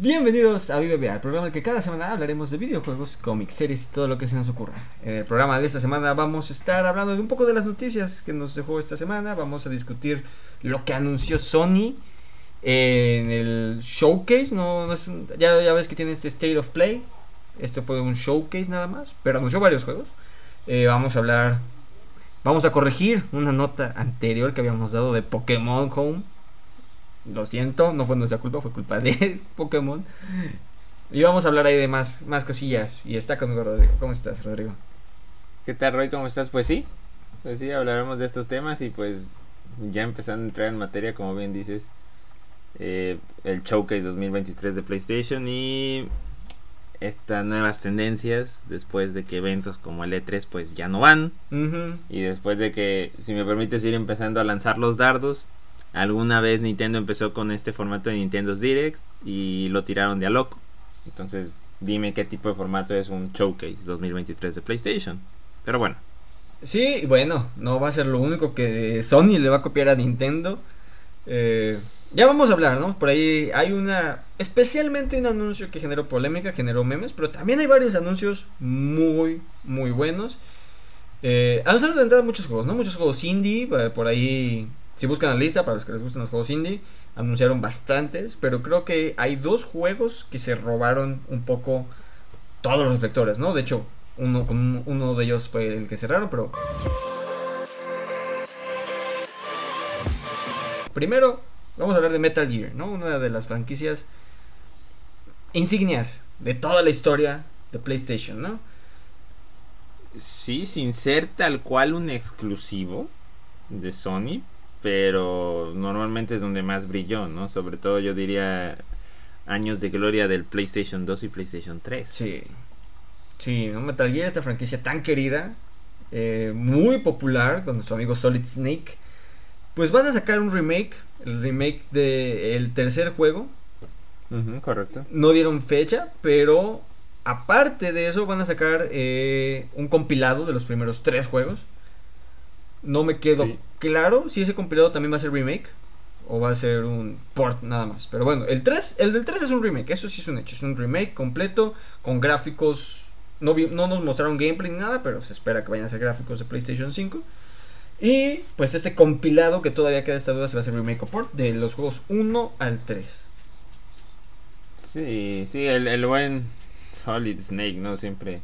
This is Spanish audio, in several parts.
Bienvenidos a VBA, el programa en el que cada semana hablaremos de videojuegos, cómics, series y todo lo que se nos ocurra. En el programa de esta semana vamos a estar hablando de un poco de las noticias que nos dejó esta semana. Vamos a discutir lo que anunció Sony en el showcase. No, ya ves que tiene este State of Play. Este fue un showcase nada más, pero anunció varios juegos. Eh, vamos a hablar, vamos a corregir una nota anterior que habíamos dado de Pokémon Home lo siento, no fue nuestra culpa, fue culpa de Pokémon. Y vamos a hablar ahí de más, más cosillas. Y está conmigo Rodrigo. ¿Cómo estás, Rodrigo? ¿Qué tal, Roy? ¿Cómo estás? Pues sí, pues sí, hablaremos de estos temas y pues ya empezando a entrar en materia, como bien dices, eh, el Showcase 2023 de PlayStation y estas nuevas tendencias después de que eventos como el E3 pues ya no van y después de que, si me permites ir empezando a lanzar los dardos, Alguna vez Nintendo empezó con este formato de Nintendo's Direct y lo tiraron de a loco. Entonces, dime qué tipo de formato es un Showcase 2023 de PlayStation. Pero bueno. Sí, bueno, no va a ser lo único que Sony le va a copiar a Nintendo. Eh, ya vamos a hablar, ¿no? Por ahí hay una. Especialmente un anuncio que generó polémica, generó memes, pero también hay varios anuncios muy, muy buenos. Eh, anunciaron de entrada muchos juegos, ¿no? Muchos juegos indie, eh, por ahí si buscan la lista, para los que les gustan los juegos indie, anunciaron bastantes, pero creo que hay dos juegos que se robaron un poco todos los reflectores, ¿no? De hecho, uno, uno de ellos fue el que cerraron, pero... Primero, vamos a hablar de Metal Gear, ¿no? Una de las franquicias insignias de toda la historia de PlayStation, ¿no? Sí, sin ser tal cual un exclusivo de Sony, pero normalmente es donde más brilló, ¿no? Sobre todo yo diría años de gloria del PlayStation 2 y PlayStation 3. Sí. Sí, ¿no? Metal Gear, esta franquicia tan querida, eh, muy popular con nuestro amigo Solid Snake. Pues van a sacar un remake, el remake del tercer juego. correcto. No dieron fecha, pero aparte de eso van a sacar eh, un compilado de los primeros tres juegos. No me quedo claro si ese compilado también va a ser remake o va a ser un port nada más. Pero bueno, el 3, el del 3 es un remake, eso sí es un hecho, es un remake completo con gráficos no, no nos mostraron gameplay ni nada, pero se espera que vayan a ser gráficos de PlayStation 5. Y pues este compilado que todavía queda esta duda si va a ser remake o port de los juegos 1 al 3. Sí, sí, el, el buen Solid Snake, ¿no? Siempre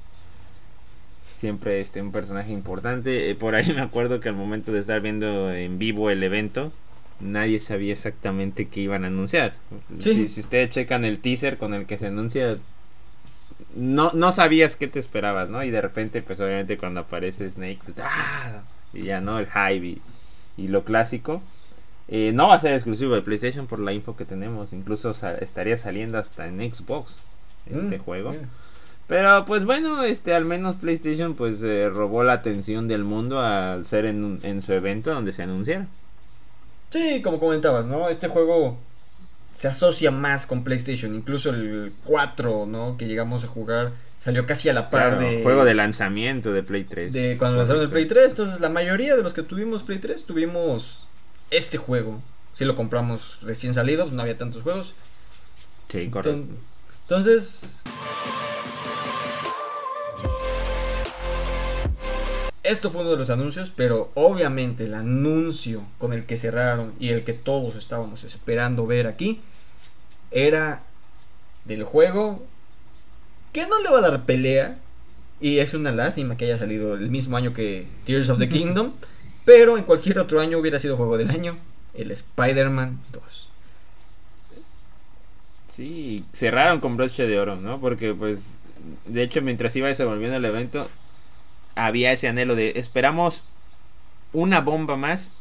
siempre este, un personaje importante. Eh, por ahí me acuerdo que al momento de estar viendo en vivo el evento, nadie sabía exactamente qué iban a anunciar. Si, ustedes checan el teaser con el que se anuncia, no, no sabías qué te esperabas, ¿no? Y de repente, pues obviamente cuando aparece Snake, pues, ¡ah! y ya, ¿no? El hype y, lo clásico. Eh, no va a ser exclusivo de PlayStation por la info que tenemos. Incluso estaría saliendo hasta en Xbox este mm, juego. Pero pues bueno, este al menos PlayStation pues eh, robó la atención del mundo al ser en, en su evento donde se anunciara. Sí, como comentabas, ¿no? Este juego se asocia más con PlayStation, incluso el 4, ¿no? Que llegamos a jugar salió casi a la par de juego de lanzamiento de Play 3. De cuando lanzaron el Play 3, entonces la mayoría de los que tuvimos Play 3 tuvimos este juego. Si lo compramos recién salido, pues no había tantos juegos. Sí, correcto. Entonces, Esto fue uno de los anuncios, pero obviamente el anuncio con el que cerraron y el que todos estábamos esperando ver aquí era del juego que no le va a dar pelea y es una lástima que haya salido el mismo año que Tears of the Kingdom, pero en cualquier otro año hubiera sido juego del año, el Spider-Man 2. Sí, cerraron con broche de oro, ¿no? Porque pues de hecho mientras iba desenvolviendo el evento había ese anhelo de esperamos una bomba más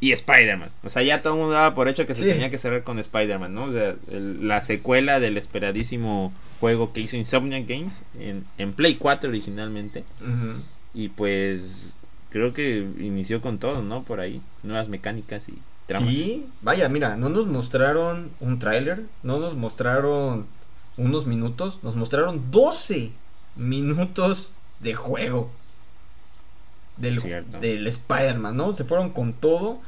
y Spider-Man. O sea, ya todo el mundo daba por hecho que se tenía que cerrar con Spider-Man, ¿no? O sea, la secuela del esperadísimo juego que hizo Insomniac Games en, Play 4 originalmente. Y pues creo que inició con todo, ¿no? Por ahí, nuevas mecánicas y tramas. Sí, vaya, mira, no nos mostraron un tráiler, no nos mostraron unos minutos, nos mostraron 12 minutos de juego del, del Spider-Man, ¿no? Se fueron con todo.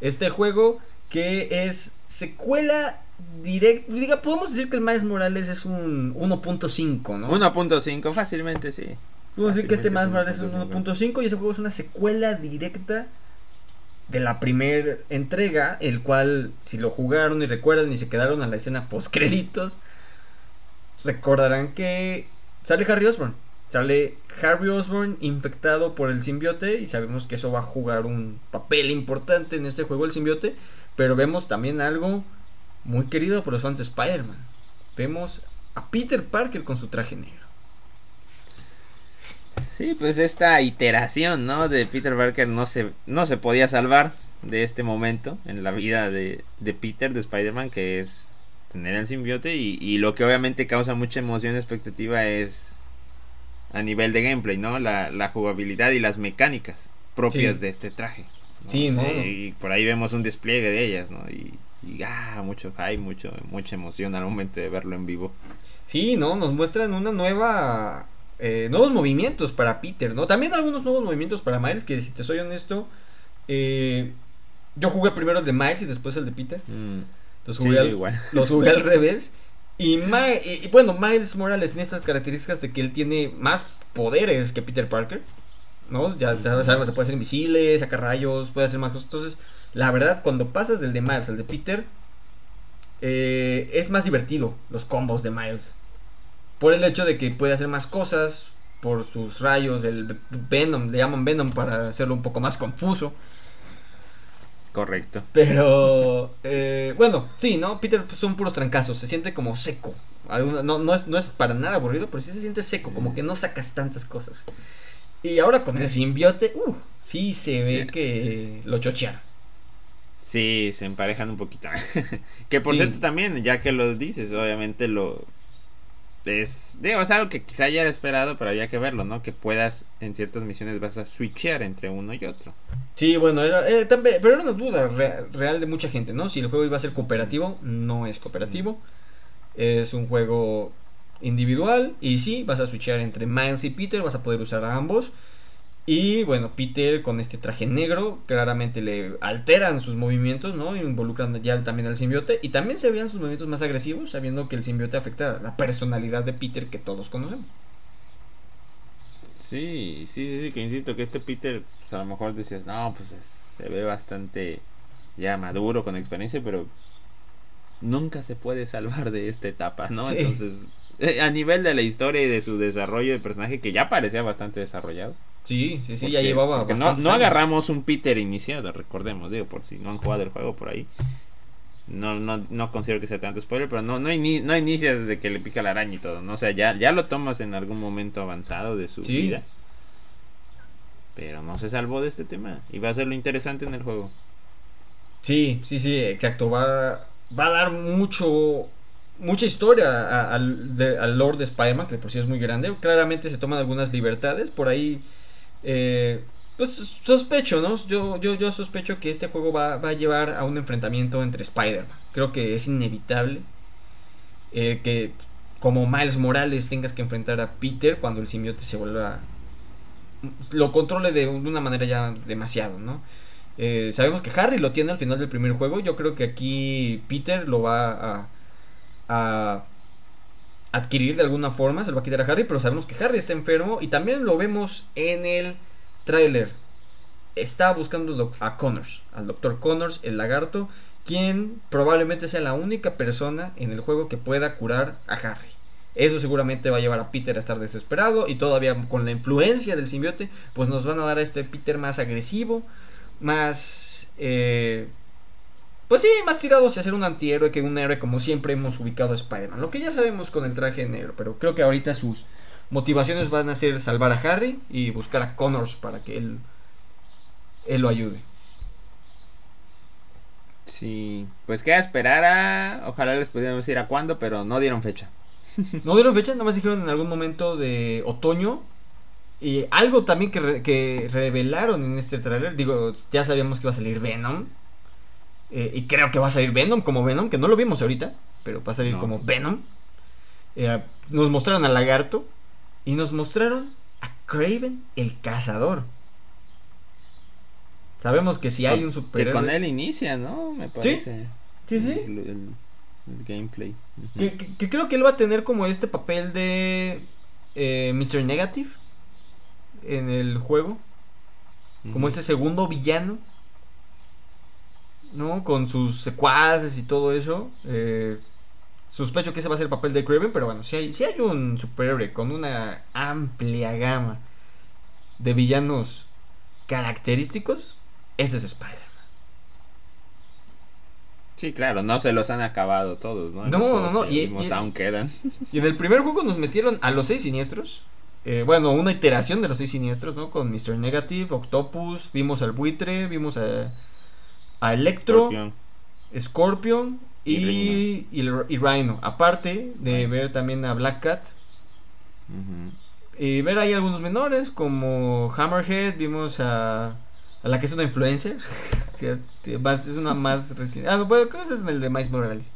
Este juego que es secuela directo. Diga, podemos decir que el Miles Morales es un 1.5, ¿no? 1.5, fácilmente sí. Podemos decir que este Miles Morales es un 1.5. 1.5 y ese juego es una secuela directa de la primera entrega, el cual, si lo jugaron y recuerdan y se quedaron a la escena post créditos, recordarán que sale Harry Osborn. Sale Harry Osborn infectado por el simbiote y sabemos que eso va a jugar un papel importante en este juego el simbiote, pero vemos también algo muy querido por los fans de Spider-Man. Vemos a Peter Parker con su traje negro. Sí, pues esta iteración, ¿no? De Peter Parker no se, no se podía salvar de este momento en la vida de, de Peter, de Spider-Man, que es tener el simbiote y, y lo que obviamente causa mucha emoción y expectativa es a nivel de gameplay, ¿no? La, la jugabilidad y las mecánicas propias Sí. de este traje. ¿no? Sí, ¿no? Eh, Y por ahí vemos un despliegue de ellas, ¿no? Y, y ah, mucho hype, mucho, mucha emoción al momento de verlo en vivo. Sí, ¿no? Nos muestran una nueva... eh, nuevos movimientos para Peter, ¿no? También algunos nuevos movimientos para Miles, que si te soy honesto, eh, yo jugué primero el de Miles y después el de Peter. Mm, Los sí, jugué, al, igual. los jugué al revés. Y, bueno, Miles Morales tiene estas características de que él tiene más poderes que Peter Parker. ¿No? Ya, ya sabemos, se puede hacer invisible, sacar rayos, puede hacer más cosas. Entonces, la verdad, cuando pasas del de Miles al de Peter, eh, es más divertido los combos de Miles. Por el hecho de que puede hacer más cosas, por sus rayos, el Venom, le llaman Venom para hacerlo un poco más confuso. Correcto. Pero, eh, bueno, sí, ¿no? Peter pues, son puros trancazos, se siente como seco. Alguna- no, no, es, no es para nada aburrido, pero sí se siente seco, como que no sacas tantas cosas. Y ahora con el simbiote, uh, sí se ve que lo chochearon. Sí, se emparejan un poquito. que por Sí. cierto también, ya que lo dices, obviamente lo es digo, es algo que quizá ya era esperado, pero había que verlo, ¿no? Que puedas en ciertas misiones vas a switchear entre uno y otro. Sí, bueno, era, era también, pero era una duda re- real de mucha gente, ¿no? Si el juego iba a ser cooperativo, no es cooperativo. Es un juego individual y sí, vas a switchar entre Miles y Peter, vas a poder usar a ambos. Y bueno, Peter con este traje negro claramente le alteran sus movimientos, ¿no? Involucrando ya también al simbiote. Y también se veían sus movimientos más agresivos, sabiendo que el simbiote afecta la personalidad de Peter que todos conocemos. Sí, sí, sí, sí, que insisto que este Peter, pues a lo mejor decías, no, pues es- se ve bastante ya maduro con experiencia, pero nunca se puede salvar de esta etapa, ¿no? Sí. Entonces, eh, a nivel de la historia y de su desarrollo de personaje, que ya parecía bastante desarrollado. Sí, sí, sí, Porque- ya llevaba no, agarramos un Peter iniciado, recordemos, digo, por si no han jugado el juego por ahí. No, no, no considero que sea tanto spoiler, pero no, no, ini- no inicia desde que le pica la araña y todo, ¿no? O sea, ya, ya lo tomas en algún momento avanzado de su Sí. vida. Pero no se salvó de este tema. Y va a ser lo interesante en el juego. Sí, sí, sí, exacto. Va, va a dar mucho, mucha historia al, de- al Lord de Spider-Man, que por sí es muy grande. Claramente se toman algunas libertades. Por ahí, eh, pues sospecho, ¿no? Yo, yo, yo sospecho que este juego va, a llevar a un enfrentamiento entre Spider-Man. Creo que es inevitable eh, que como Miles Morales tengas que enfrentar a Peter cuando el simbiote se vuelva... lo controle de una manera ya demasiado, ¿no? Eh, sabemos que Harry lo tiene al final del primer juego. Yo creo que aquí Peter lo va a, a adquirir de alguna forma. Se lo va a quitar a Harry. Pero sabemos que Harry está enfermo. Y también lo vemos en el tráiler. Está buscando a Connors. Al doctor Connors, el lagarto. Quien probablemente sea la única persona en el juego que pueda curar a Harry. Eso seguramente va a llevar a Peter a estar desesperado. Y todavía con la influencia del simbiote. Pues nos van a dar a este Peter más agresivo más eh, pues sí, más tirado hacia ser un antihéroe que un héroe como siempre hemos ubicado a Spider-Man. Lo que ya sabemos con el traje negro, pero creo que ahorita sus motivaciones van a ser salvar a Harry y buscar a Connors para que él él lo ayude. Sí, pues queda esperar a... Ojalá les pudiéramos decir a cuándo, pero no dieron fecha. No dieron fecha, nada más dijeron en algún momento de otoño. Y algo también que, re- que revelaron en este tráiler, digo, ya sabíamos que iba a salir Venom. Eh, y creo que va a salir Venom como Venom, que no lo vimos ahorita, pero va a salir No. como Venom. Eh, nos mostraron al lagarto y nos mostraron a Craven el cazador. Sabemos que si hay un Que superhéroe... con él inicia, ¿no? Me parece. Sí, sí. El- el- el gameplay. Que, que- que creo que él va a tener como este papel de eh, Mr. Negative en el juego. Como ese segundo villano. ¿No? Con sus secuaces y todo eso. Eh, sospecho que ese va a ser el papel de Kraven, pero bueno, si hay, si hay un superhéroe con una amplia gama de villanos característicos, ese es Spider-Man. Sí, claro, no se los han acabado todos, ¿no? No, no, no, que y- vimos y- aún quedan. Y en el primer juego nos metieron a los seis siniestros. Eh, bueno, una iteración de los seis siniestros, ¿no? Con Mr. Negative, Octopus, vimos al buitre, vimos a, a Electro, Scorpion. Scorpion y, Y y, el- y Rhino. Aparte de ver también a Black Cat. Y ver ahí algunos menores como Hammerhead, vimos a, a la que es una influencer. es una más reciente. Ah, bueno, creo que es el de Miles Morales.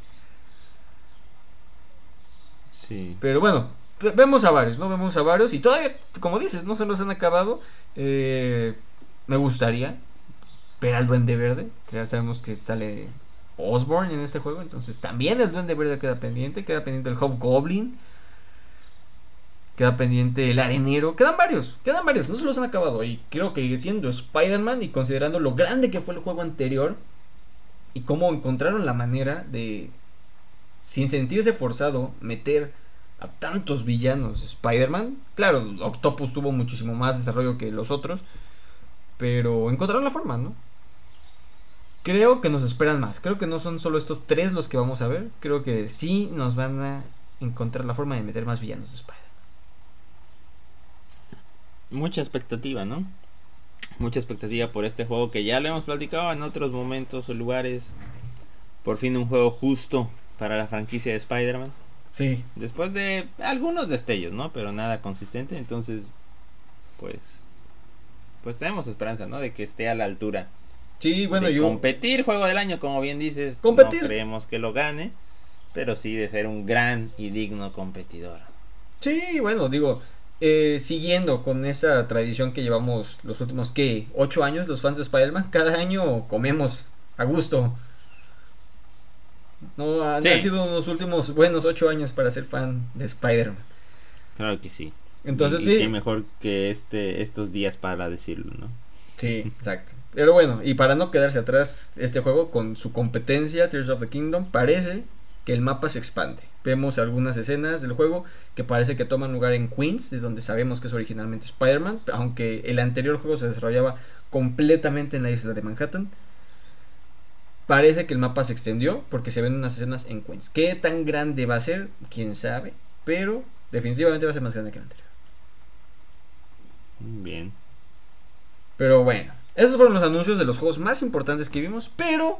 Sí. Pero bueno, ve- vemos a varios, ¿no? Vemos a varios y todavía, como dices, no se los han acabado. Eh, me gustaría ver al Duende Verde. Ya sabemos que sale Osborn en este juego, entonces también el Duende Verde queda pendiente. Queda pendiente el Hobgoblin. Queda pendiente el Arenero. Quedan varios, quedan varios, no se los han acabado. Y creo que siendo Spider-Man y considerando lo grande que fue el juego anterior y cómo encontraron la manera de sin sentirse forzado, meter a tantos villanos de Spider-Man. Claro, Octopus tuvo muchísimo más desarrollo que los otros, pero encontraron la forma, ¿no? Creo que nos esperan más. Creo que no son solo estos tres los que vamos a ver. Creo que sí nos van a encontrar la forma de meter más villanos de Spider-Man. Mucha expectativa, ¿no? Mucha expectativa por este juego que ya lo hemos platicado en otros momentos o lugares. Por fin un juego justo para la franquicia de Spider-Man. Sí. Después de algunos destellos, ¿no? Pero nada consistente. Entonces, pues. Pues tenemos esperanza, ¿no? De que esté a la altura. Sí, bueno, de yo. competir juego del año, como bien dices. Competir. No creemos que lo gane. Pero sí de ser un gran y digno competidor. Sí, bueno, digo, eh, siguiendo con esa tradición que llevamos los últimos, ¿qué? ¿Ocho años los fans de Spider-Man? Cada año comemos a gusto. No, han, Sí. han sido unos últimos buenos ocho años para ser fan de Spider-Man. Claro que sí. Entonces, y, y sí. qué mejor que este estos días para decirlo, ¿no? Sí, exacto. Pero bueno, y para no quedarse atrás, este juego con su competencia, Tears of the Kingdom, parece que el mapa se expande. Vemos algunas escenas del juego que parece que toman lugar en Queens, de donde sabemos que es originalmente Spider-Man, aunque el anterior juego se desarrollaba completamente en la isla de Manhattan. Parece que el mapa se extendió porque se ven unas escenas en Queens. ¿Qué tan grande va a ser? Quién sabe, pero definitivamente va a ser más grande que el anterior. Bien. Pero bueno, esos fueron los anuncios de los juegos más importantes que vimos, pero...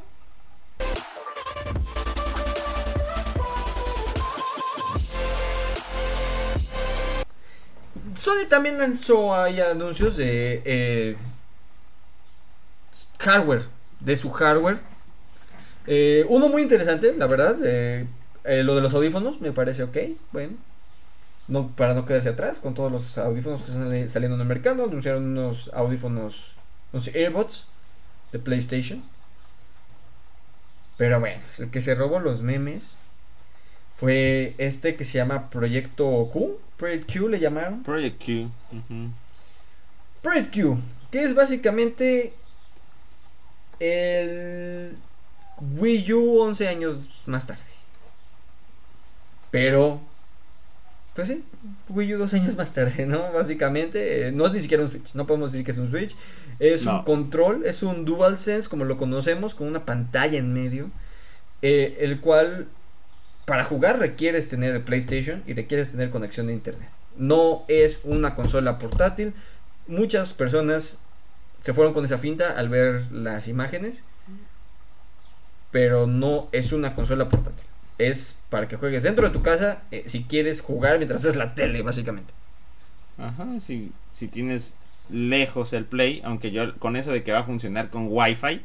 Sony también lanzó ahí anuncios de eh, hardware, de su hardware. Eh, uno muy interesante, la verdad, eh, lo de los audífonos me parece ok, bueno. No, para no quedarse atrás con todos los audífonos que están sali- saliendo en el mercado, anunciaron unos audífonos, unos AirBots de PlayStation. Pero bueno, el que se robó los memes fue este que se llama Proyecto Q, Project Q le llamaron. Project Q. ujú. Project Q, que es básicamente el Wii U 11 años más tarde. Pero, pues sí, Wii U dos años más tarde, ¿no? Básicamente, eh, no es ni siquiera un Switch, no podemos decir que es un Switch. Es un control, es un DualSense como lo conocemos, con una pantalla en medio, eh, el cual para jugar requieres tener el PlayStation y requieres tener conexión de internet. No es una consola portátil. Muchas personas se fueron con esa finta al ver las imágenes. Pero no es una consola portátil. Es para que juegues dentro de tu casa eh, si quieres jugar mientras ves la tele, básicamente. Ajá, si, si tienes lejos el Play, aunque yo con eso de que va a funcionar con Wi-Fi,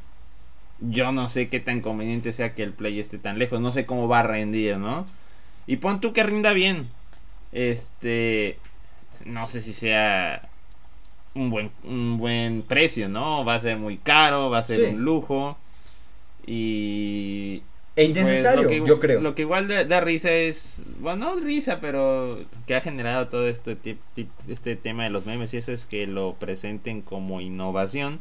yo no sé qué tan conveniente sea que el Play esté tan lejos, no sé cómo va a rendir, ¿no? Y pon tú que rinda bien. Este, no sé si sea un buen, un buen precio, ¿no? Va a ser muy caro, va a ser Sí. un lujo. Y E innecesario, Pues, lo que- yo creo. Lo que igual da, da risa es, bueno, no risa, pero que ha generado todo este, tip- tip- este tema de los memes y eso es que lo presenten como innovación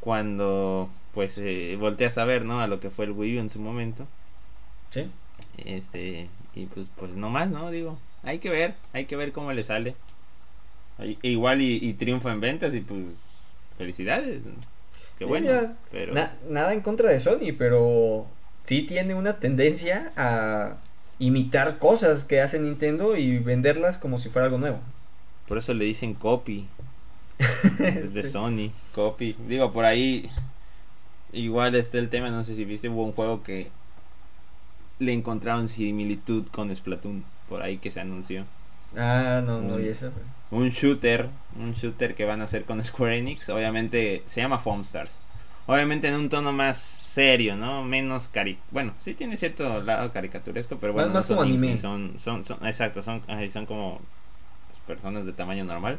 cuando pues eh, volteas a ver, ¿no? A lo que fue el Wii U en su momento. Sí. Este, y pues, pues no más, ¿no? Digo, hay que ver, hay que ver cómo le sale. I- Igual y, y triunfa en ventas y pues felicidades. Qué Sí, bueno. mira, pero Na- nada en contra de Sony, pero sí tiene una tendencia a imitar cosas que hace Nintendo y venderlas como si fuera algo nuevo. por eso le dicen copy. Es de Sí. Sony, copy. Digo, por ahí igual está el tema, no sé si viste, hubo un juego que le encontraron similitud con Splatoon, por ahí que se anunció. Ah, no, no vi eso. Un shooter, un shooter que van a hacer con Square Enix, obviamente se llama Foam Stars. Obviamente en un tono más serio, ¿no? Menos cari... Bueno, sí tiene cierto lado caricaturesco, pero bueno, Más- no como son anime. Son, son, son, exacto, son, son como pues, personas de tamaño normal.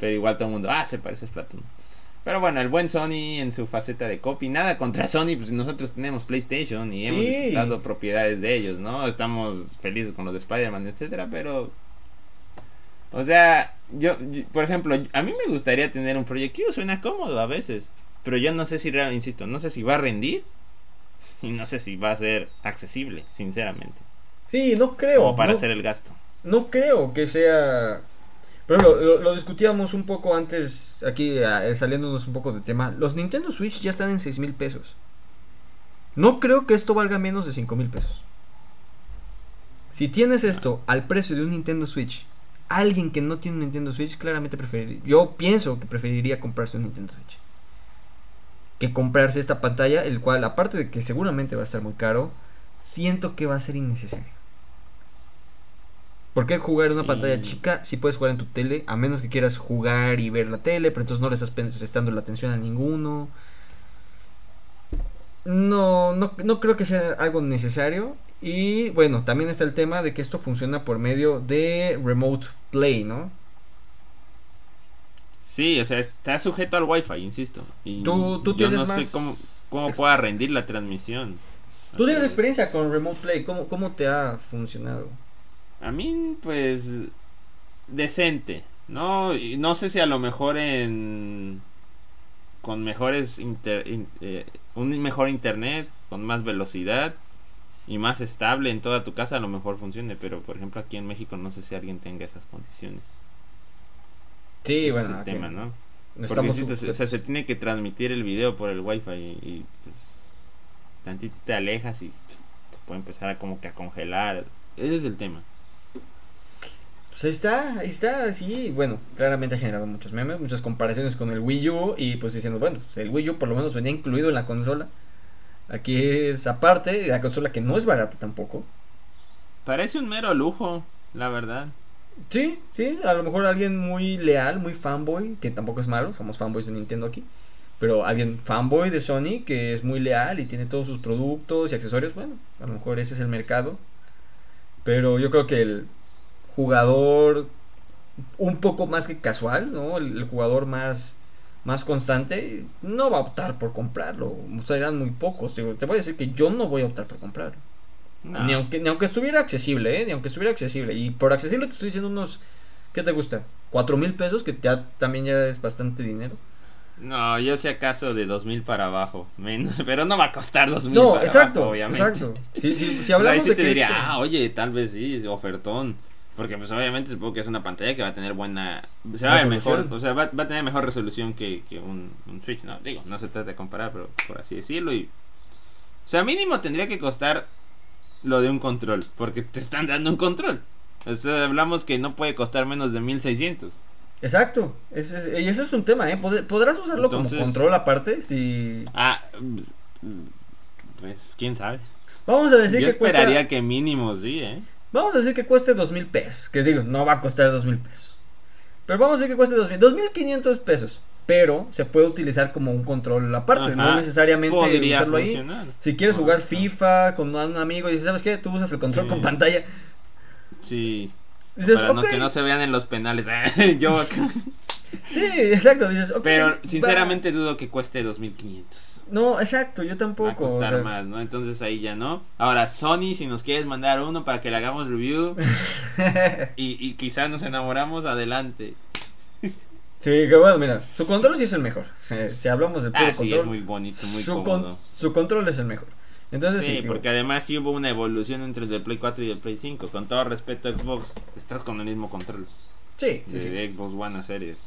Pero igual todo el mundo, ah, se parece a Splatoon. Pero bueno, el buen Sony en su faceta de copy, nada contra Sony, pues nosotros tenemos PlayStation y hemos disfrutado propiedades de ellos, ¿no? Estamos felices con los de Spider-Man, etcétera, pero o sea, yo, yo- por ejemplo, a mí me gustaría tener un proyectil, suena cómodo a veces, pero yo no sé si realmente, insisto, no sé si va a rendir y no sé si va a ser accesible, sinceramente, Sí, no creo. como para no, hacer el gasto. no creo que sea. Pero lo, lo- lo discutíamos un poco antes, aquí eh, saliéndonos un poco de tema. Los Nintendo Switch ya están en 6 mil pesos. No creo que esto valga menos de 5 mil pesos. Si tienes esto al precio de un Nintendo Switch, alguien que no tiene un Nintendo Switch, claramente preferiría. Yo pienso que preferiría comprarse un Nintendo Switch. Que comprarse esta pantalla, el cual, aparte de que seguramente va a estar muy caro, siento que va a ser innecesario. ¿Por qué jugar en una pantalla chica si puedes jugar en tu tele? A menos que quieras jugar y ver la tele, pero entonces no le estás prestando la atención a ninguno. No, no, no creo que sea algo necesario. Y bueno, también está el tema de que esto funciona por medio de Remote Play, ¿no? Sí, o sea, está sujeto al wifi, insisto. Y Tú- tú yo tienes no más sé cómo, cómo pueda rendir la transmisión. Tú tienes experiencia con Remote Play, ¿cómo, cómo te ha funcionado? A mí, pues, decente, ¿no? Y no sé si a lo mejor en... con mejores... inter- in- eh, un mejor internet, con más velocidad y más estable en toda tu casa, a lo mejor funcione, pero por ejemplo aquí en México no sé si alguien tenga esas condiciones. Sí, Ese bueno, es el tema, ¿no? no Porque insisto, o sea, se tiene que transmitir el video por el wifi y, y, pues tantito te alejas y te puede empezar a como que a congelar. Ese es el tema. Pues ahí está, ahí está, sí, bueno, claramente ha generado muchos memes, muchas comparaciones con el Wii U y pues diciendo, bueno, pues, el Wii U por lo menos venía incluido en la consola. Aquí es aparte, la consola que no es barata tampoco. Parece un mero lujo, la verdad. Sí, sí, a lo mejor alguien muy leal, muy fanboy, que tampoco es malo, somos fanboys de Nintendo aquí. Pero alguien fanboy de Sony que es muy leal y tiene todos sus productos y accesorios, bueno, a lo mejor ese es el mercado. Pero yo creo que el jugador un poco más que casual, ¿no? El, jugador más, más constante no va a optar por comprarlo. Serán muy pocos. Digo, te voy a decir que yo no voy a optar por comprarlo. No. Ni, aunque, ni aunque estuviera accesible, ¿eh? Ni aunque estuviera accesible. Y por accesible te estoy diciendo unos... ¿Qué te gusta? ¿Cuatro mil pesos? Que ya, también ya es bastante dinero. No, yo sé acaso de 2000 para abajo, menos, pero no va a costar 2000 No, para exacto, abajo, obviamente. exacto. Si, si, si hablamos sí de te que diría, esto- ah, oye, tal vez sí, es ofertón. Porque pues obviamente supongo que es una pantalla que va a tener buena... O sea, va a ver mejor, o sea, va, va a tener mejor resolución que, que un, un Switch, ¿no? Digo, no se trata de comparar, pero por así decirlo. Y, o sea, mínimo tendría que costar lo de un control, porque te están dando un control. O sea, hablamos que no puede costar menos de 1600. Exacto. Es- y ese es un tema, ¿eh? Pod- ¿Podrás usarlo Entonces- como control aparte? Si... Ah, pues quién sabe. Vamos a decir Yo que cuesta... esperaría que mínimo sí, ¿eh? Vamos a decir que cueste dos mil pesos. Que digo, no va a costar dos mil pesos. Pero vamos a decir que cueste dos mil. Dos mil quinientos pesos. Pero se puede utilizar como un control aparte. no necesariamente Podría usarlo ahí. Si quieres jugar Correcto. FIFA con un amigo y dices, ¿sabes qué? Tú usas el control Sí. con pantalla. Sí, Dices, para no, que no se vean en los penales. Yo acá. Sí, exacto. Dices, "Ok, Pero va". sinceramente dudo que cueste 2500. No, exacto, yo Va a tampoco. o costar sea, más, ¿no? Entonces ahí ya no. Ahora, Sony, si nos quieres mandar uno para que le hagamos review y, y quizá nos enamoramos, adelante. Sí, que bueno, mira, su control sí es el mejor. Si, si hablamos del puro Ah, sí, control, es muy bonito, muy su, con- cómodo. su control es el mejor. Entonces, sí, Sí, digo, porque además sí hubo una evolución entre el de Play 4 y el Play 5. Con todo respeto a Xbox, estás con el mismo control sí, sí, de sí. Xbox One a series.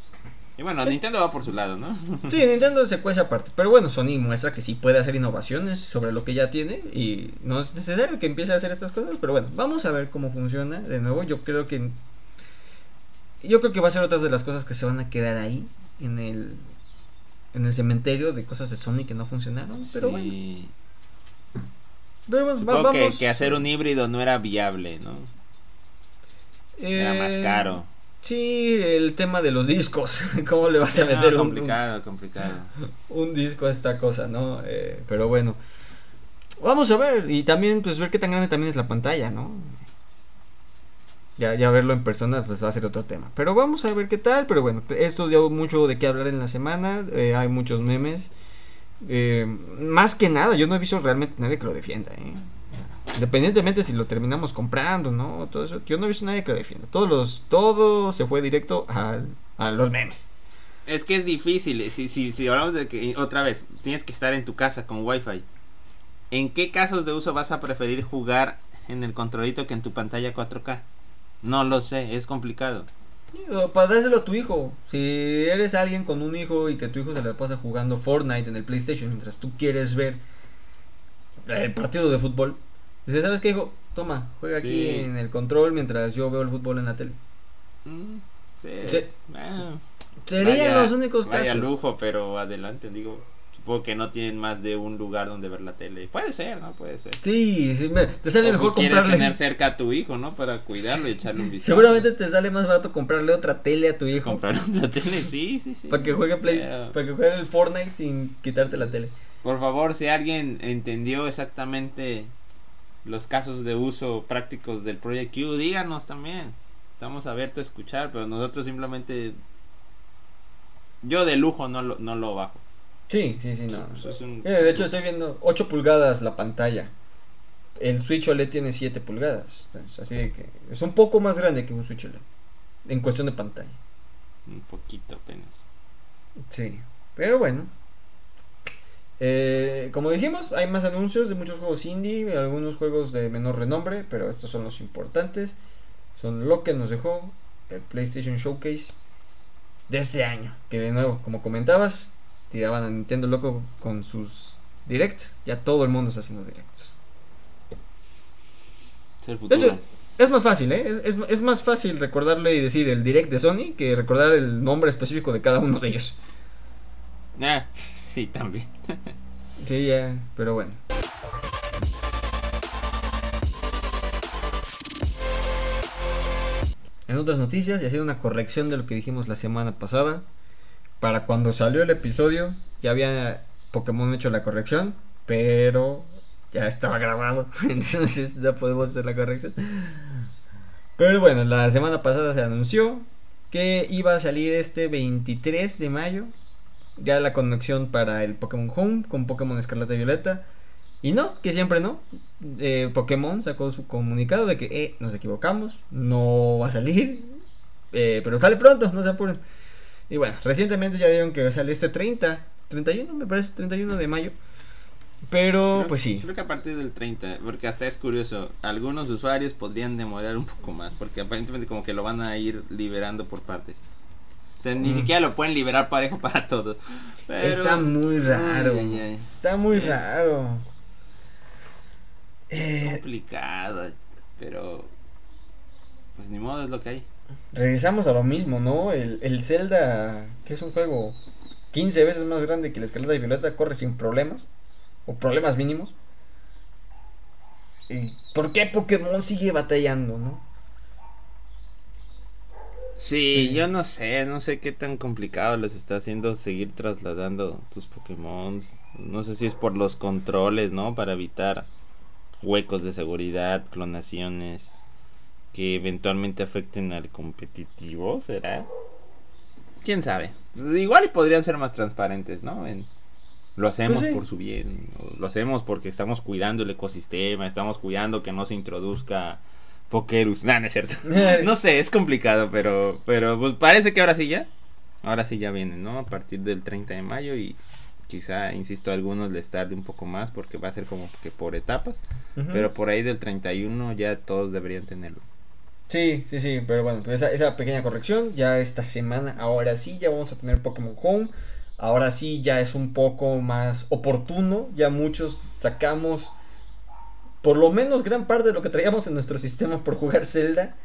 Y bueno, Nintendo va por su lado, ¿no? Sí, Nintendo se cuece aparte. Pero bueno, Sony muestra que sí puede hacer innovaciones sobre lo que ya tiene. Y no es necesario que empiece a hacer estas cosas. Pero bueno, vamos a ver cómo funciona. De nuevo, yo creo que. Yo creo que va a ser otras de las cosas que se van a quedar ahí. En el. En el cementerio de cosas de Sony que no funcionaron. Pero bueno. Sí. Bueno, va- Supongo que, vamos. que hacer un híbrido no era viable, ¿no? Era más eh, caro. Sí, el tema de los discos. ¿Cómo le vas a No, meter un, un, complicado, complicado. un disco a esta cosa, no? Eh, pero bueno. Vamos a ver. Y también, pues, ver qué tan grande también es la pantalla, ¿no? Ya, ya verlo en persona, pues va a ser otro tema. Pero vamos a ver qué tal. Pero bueno, esto dio mucho de qué hablar en la semana. eh, hay muchos memes. Eh, más que nada, yo no he visto realmente nadie que lo defienda, ¿eh? Independientemente si lo terminamos comprando, ¿no? Todo eso, yo no he visto nadie que lo defienda. Todos los, todo se fue directo al- a los memes. Es que es difícil. Si, si, si hablamos de que, otra vez, tienes que estar en tu casa con Wi-Fi. ¿En qué casos de uso vas a preferir jugar en el controlito que en tu pantalla 4K? No lo sé, es complicado. Para dárselo a tu hijo. Si eres alguien con un hijo y que tu hijo se la pasa jugando Fortnite en el PlayStation mientras tú quieres ver el partido de fútbol, dices, ¿sabes qué, hijo? Toma, juega aquí en el control mientras yo veo el fútbol en la tele. Mm, sí. Ah, Serían vaya- los únicos vaya casos. lujo, pero adelante, digo. Supongo que no tienen más de un lugar donde ver la tele. Puede ser, ¿no? Puede ser. Sí, sí, me- te sale O, mejor pues, comprarle. tener cerca a tu hijo, ¿no? Para cuidarlo y echarle un vistazo. Seguramente te sale más barato comprarle otra tele a tu hijo. comprar una tele, sí, sí, sí. Para que juegue Play, para que juegue el Fortnite sin quitarte la tele. Por favor, si alguien entendió exactamente los casos de uso prácticos del Project Q, díganos también. Estamos abiertos a escuchar, pero nosotros simplemente. Yo de lujo no lo, no lo bajo. Sí, sí, sí, no. Pues es un- de hecho, estoy viendo 8 pulgadas la pantalla. El Switch OLED tiene 7 pulgadas. Entonces, así de que es un poco más grande que un Switch OLED. En cuestión de pantalla. Un poquito apenas. Sí. Pero bueno. Eh, como dijimos, hay más anuncios de muchos juegos indie, algunos juegos de menor renombre, pero estos son los importantes. Son lo que nos dejó el PlayStation Showcase de este año. Que de nuevo, como comentabas, tiraban a Nintendo loco con sus directs. Ya todo el mundo está haciendo directs. Es el De hecho, es más fácil, ¿eh? Es, es, es más fácil recordarle y decir el direct de Sony que recordar el nombre específico de cada uno de ellos. Ah, sí, también. Sí, ya, pero bueno. En otras noticias, y haciendo una corrección de lo que dijimos la semana pasada, para cuando salió el episodio ya había Pokémon hecho la corrección, pero ya estaba grabado, entonces ya podemos hacer la corrección. Pero bueno, la semana pasada se anunció que iba a salir este 23 de mayo ya la conexión para el Pokémon Home con Pokémon Escarlata y Violeta. Y no, que siempre no. Eh, Pokémon sacó su comunicado de que eh, nos equivocamos, no va a salir, eh, pero sale pronto, no se apuren. Y bueno, recientemente ya dieron que sale este 30, 31 me parece, 31 de mayo. Pero Creo- pues sí. Creo que a partir del 30, porque hasta es curioso, algunos usuarios podrían demorar un poco más, porque aparentemente como que lo van a ir liberando por partes. O sea, ni Mm. siquiera lo pueden liberar parejo para todos. Pero- Está muy raro. Ay, ay, ay. Está muy Es- raro. Es Eh, complicado, pero pues ni modo, es lo que hay. Regresamos a lo mismo, ¿no? El, el Zelda, que es un juego 15 veces más grande que la Escarlata y Violeta, corre sin problemas. O problemas mínimos. ¿Y por qué Pokémon sigue batallando, no? Sí, Sí. yo no sé, no sé qué tan complicado les está haciendo seguir trasladando tus Pokémon. No sé si es por los controles, ¿no? Para evitar huecos de seguridad, clonaciones que eventualmente afecten al competitivo, ¿será? ¿Quién sabe? Igual y podrían ser más transparentes, ¿no? En Lo hacemos Pues sí. por su bien, lo hacemos porque estamos cuidando el ecosistema, estamos cuidando que no se introduzca Pokerus. Nah, no es cierto. No sé, es complicado, pero, pero pues parece que ahora sí ya. Ahora sí ya vienen, ¿no? A partir del 30 de mayo y quizá, insisto, a algunos les tarde un poco más porque va a ser como que por etapas. Pero por ahí del 31 ya todos deberían tenerlo. Sí, sí, sí, pero bueno, pues esa, esa pequeña corrección, ya esta semana, ahora sí, ya vamos a tener Pokémon Home, ahora sí ya es un poco más oportuno, ya muchos sacamos por lo menos gran parte de lo que traíamos en nuestro sistema por jugar Zelda.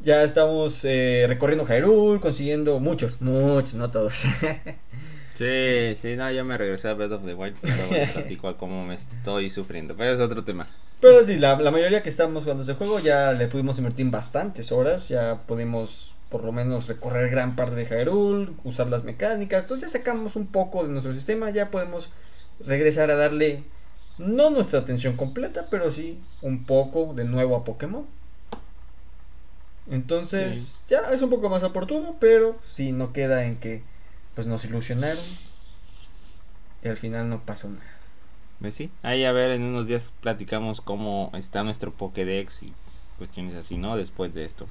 Ya estamos eh, recorriendo Hyrule, consiguiendo muchos, muchos, no todos. Sí, sí, no, yo me regresé a Breath of the Wild, pero les platico a cómo me estoy sufriendo. Pero es otro tema. Pero sí, la, la mayoría que estamos jugando este juego ya le pudimos invertir bastantes horas, ya pudimos por lo menos recorrer gran parte de Hyrule, usar las mecánicas, entonces ya sacamos un poco de nuestro sistema, ya podemos regresar a darle no nuestra atención completa, pero sí un poco de nuevo a Pokémon. Entonces ya es un poco más oportuno, pero sí no queda en que pues nos ilusionaron y al final no pasó nada. Pues sí, ahí a ver, en unos días platicamos cómo está nuestro Pokédex y cuestiones así, ¿no? Después de esto.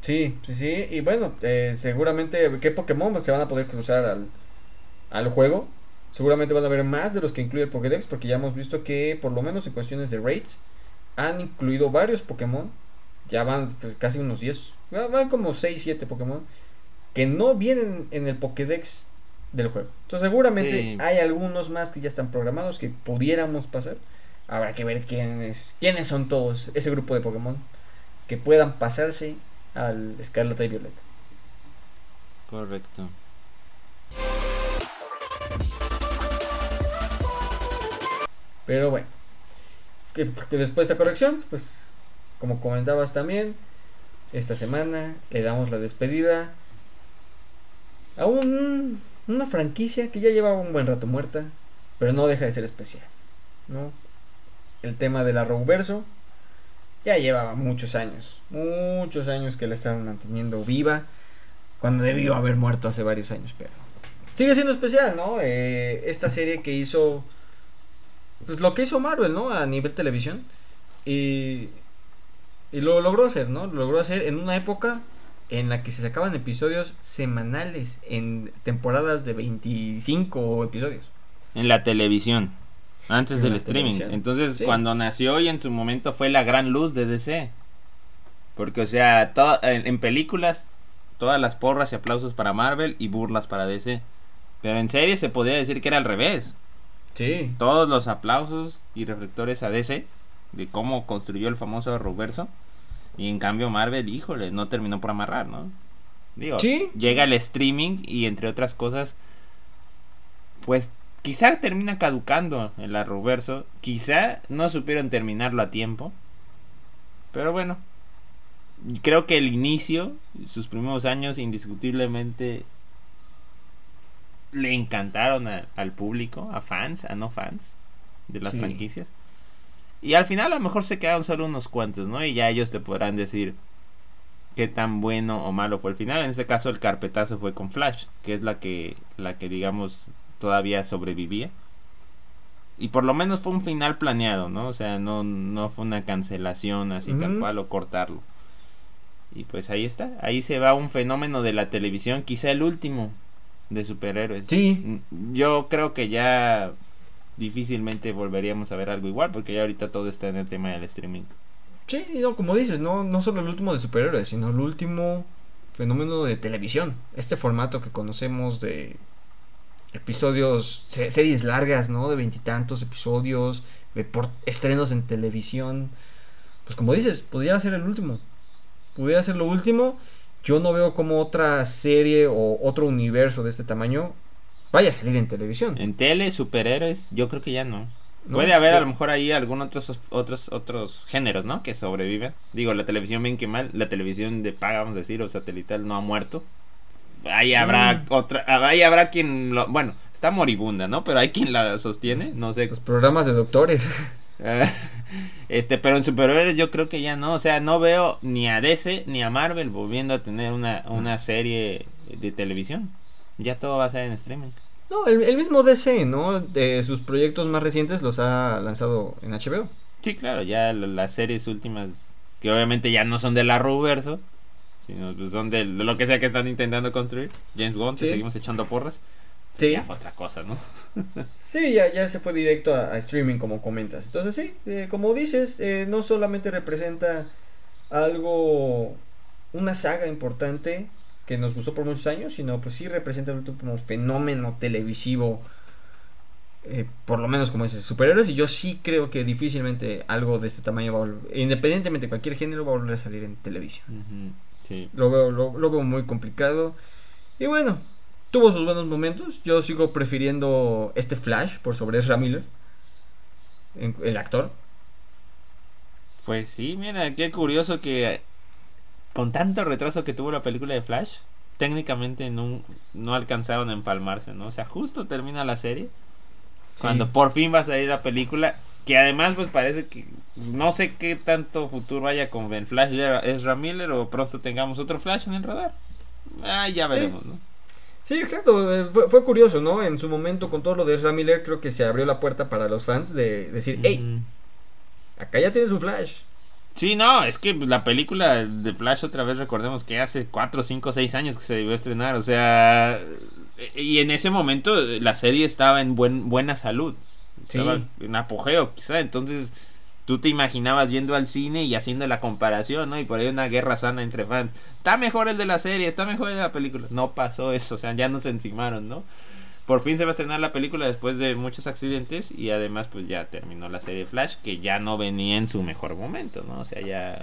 Sí, sí, sí. Y bueno, eh, seguramente, ¿qué Pokémon se van a poder cruzar al, al juego? Seguramente van a haber más de los que incluye el Pokédex, porque ya hemos visto que, por lo menos en cuestiones de raids, han incluido varios Pokémon. Ya van pues, casi unos 10, va- van como 6, 7 Pokémon, que no vienen en el Pokédex del juego. Entonces, seguramente Sí. hay algunos más que ya están programados que pudiéramos pasar. Habrá que ver quiénes, quiénes son todos ese grupo de Pokémon que puedan pasarse al Escarlata y Violeta. Correcto. Pero bueno, que, que después de esta corrección, pues como comentabas también, esta semana le damos la despedida a un, una franquicia que ya llevaba un buen rato muerta, pero no deja de ser especial, ¿no? El tema de la Rogueverso ya llevaba muchos años, muchos años que la estaban manteniendo viva, cuando debió haber muerto hace varios años, pero sigue siendo especial, ¿no? Eh, esta serie que hizo pues lo que hizo Marvel, ¿no? A nivel televisión. Y, y lo logró hacer, ¿no? Lo logró hacer en una época en la que se sacaban episodios semanales en temporadas de 25 episodios. En la televisión. Antes En del streaming. televisión. Entonces, Sí. cuando nació y en su momento fue la gran luz de DC. Porque, o sea, en, en películas, todas las porras y aplausos para Marvel y burlas para DC. Pero en serie se podría decir que era al revés. Sí. Todos los aplausos y reflectores a DC de cómo construyó el famoso Roverso. Y en cambio Marvel, híjole, no terminó por amarrar, ¿no? Digo, Sí. llega el streaming y entre otras cosas, pues quizá termina caducando el Arrowverso. Quizá no supieron terminarlo a tiempo. Pero bueno, creo que el inicio, sus primeros años, indiscutiblemente le encantaron a- al público, a fans, a no fans de las Sí. franquicias. Y al final a lo mejor se quedaron solo unos cuantos, ¿no? Y ya ellos te podrán decir qué tan bueno o malo fue el final. En este caso el carpetazo fue con Flash, que es la que la que digamos todavía sobrevivía. Y por lo menos fue un final planeado, ¿no? O sea, no, no fue una cancelación así tal cual o cortarlo. Y pues ahí está, ahí se va un fenómeno de la televisión, quizá el último de superhéroes. Sí. Yo creo que ya difícilmente volveríamos a ver algo igual, porque ya ahorita todo está en el tema del streaming. Sí, no, como dices, no, no solo el último de superhéroes, sino el último fenómeno de televisión. Este formato que conocemos de episodios, se- series largas, ¿no? De veintitantos episodios, de por estrenos en televisión. Pues como dices, podría ser el último. Pudiera ser lo último. Yo no veo como otra serie o otro universo de este tamaño vaya a salir en televisión. En tele, superhéroes, yo creo que ya no. ¿no? Puede haber a lo mejor ahí algunos otros otros otros géneros, ¿no? Que sobreviven. Digo, la televisión bien que mal, la televisión de paga, vamos a decir, o satelital no ha muerto. Ahí habrá Mm. otra, ahí habrá quien lo, bueno, está moribunda, ¿no? Pero hay quien la sostiene, no sé. Los programas de doctores. Eh, este, pero en superhéroes yo creo que ya no, o sea, no veo ni a DC ni a Marvel volviendo a tener una, una serie de televisión. Ya todo va a ser en streaming. No, el, el mismo DC, ¿no? De sus proyectos más recientes los ha lanzado en HBO. Sí, claro, ya la- las series últimas, que obviamente ya no son de la Ruverso, sino pues son de lo que sea que están intentando construir. James Bond, te Sí. seguimos echando porras. Sí. Ya fue otra cosa, ¿no? Sí, ya, ya se fue directo a, a streaming, como comentas. Entonces, sí, eh, como dices, eh, no solamente representa algo, una saga importante que nos gustó por muchos años, sino pues sí representa un como fenómeno televisivo, eh, por lo menos como ese superhéroes. Y yo sí creo que difícilmente algo de este tamaño va a volver, independientemente de cualquier género, va a volver a salir en televisión. Sí. Lo veo, lo, lo veo muy complicado. Y bueno, tuvo sus buenos momentos. Yo sigo prefiriendo este Flash por sobre Ezra Miller, el actor. Pues sí, mira, qué curioso que con tanto retraso que tuvo la película de Flash, técnicamente no, no alcanzaron a empalmarse, ¿no? O sea, justo termina la serie, cuando Sí. por fin va a salir la película, que además pues parece que no sé qué tanto futuro haya con el Flash de Ezra Miller o pronto tengamos otro Flash en el radar. Ah, ya Sí. veremos, ¿no? Sí, exacto. eh, Fue, fue curioso, ¿no? En su momento, con todo lo de Ezra Miller, creo que se abrió la puerta para los fans de decir, hey, acá ya tienes un Flash. Sí, no, es que la película de Flash otra vez recordemos que hace 4, 5, 6 años que se debió estrenar, o sea, y en ese momento eh, la serie estaba en buen, buena salud, Sí. estaba en apogeo quizá, entonces tú te imaginabas yendo al cine y haciendo la comparación, ¿no? Y por ahí una guerra sana entre fans, está mejor el de la serie, está mejor el de la película, no pasó eso, o sea, ya nos encimaron, ¿no? Por fin se va a estrenar la película después de muchos accidentes y además pues ya terminó la serie Flash que ya no venía en su mejor momento, ¿no? O sea, ya...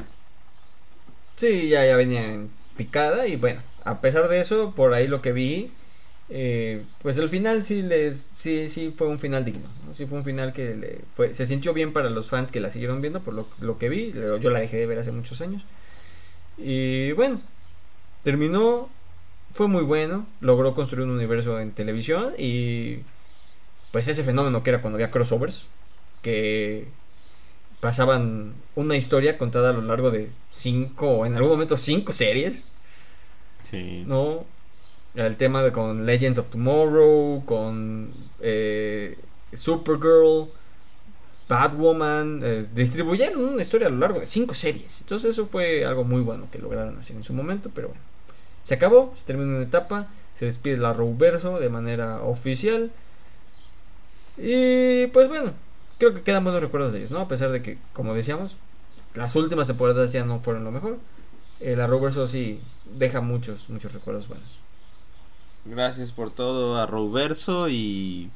Sí, ya, ya venía en picada y bueno, a pesar de eso, por ahí lo que vi, eh, pues el final sí les, sí, sí fue un final digno, ¿no? sí fue un final que le fue, se sintió bien para los fans que la siguieron viendo por lo, lo que vi, yo la dejé de ver hace muchos años y bueno, terminó, fue muy bueno, logró construir un universo en televisión y pues ese fenómeno que era cuando había crossovers, que pasaban una historia contada a lo largo de cinco, en algún momento cinco series, Sí. ¿no? El tema de con Legends of Tomorrow, con eh, Supergirl, Batwoman, eh, distribuyeron una historia a lo largo de cinco series. Entonces eso fue algo muy bueno que lograron hacer en su momento, pero bueno. Se acabó, se terminó una etapa, se despide la Arrowverso de manera oficial. Y pues bueno, creo que quedan buenos recuerdos de ellos, ¿no? A pesar de que, como decíamos, las últimas temporadas ya no fueron lo mejor. El Arrowverso sí deja muchos, muchos recuerdos buenos. Gracias por todo a Roverso y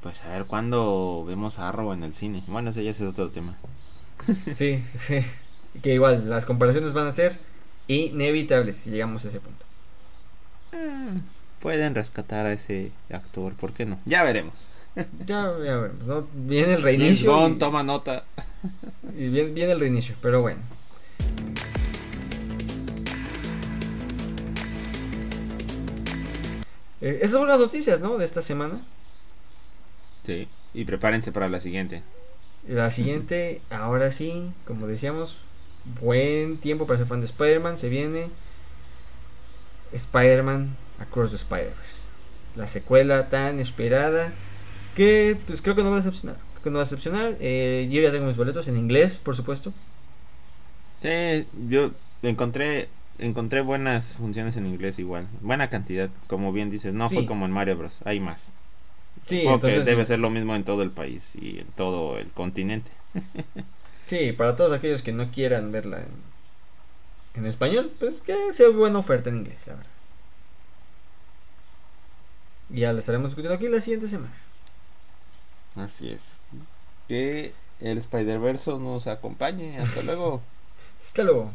pues a ver cuándo vemos a Arrow en el cine. Bueno, ese ya es otro tema. Sí, sí. Que igual, las comparaciones van a ser inevitables si llegamos a ese punto. Pueden rescatar a ese actor, ¿por qué no? Ya veremos. Ya, ya veremos, ¿no? Viene el reinicio. Bond, y- toma nota. Y viene, viene el reinicio, pero bueno. Eh, esas son las noticias, ¿no? De esta semana. Sí, y prepárense para la siguiente. La siguiente, ahora sí, como decíamos, buen tiempo para ser fan de Spider-Man. Se viene Spider-Man Across the Spider-Verse. La secuela tan esperada que pues creo que no va a decepcionar. Creo que no va a decepcionar. Eh, yo ya tengo mis boletos en inglés, por supuesto. Sí, yo encontré encontré buenas funciones en inglés igual. Buena cantidad, como bien dices. No Sí. fue como en Mario Bros. Hay más. Sí, Supongo que entonces debe ser lo mismo en todo el país y en todo el continente. Sí, para todos aquellos que no quieran verla en, en español, pues que sea buena oferta en inglés, la verdad. Y ya la estaremos discutiendo aquí la siguiente semana. Así es. Que el Spider-Verse nos acompañe. Hasta luego. Hasta luego.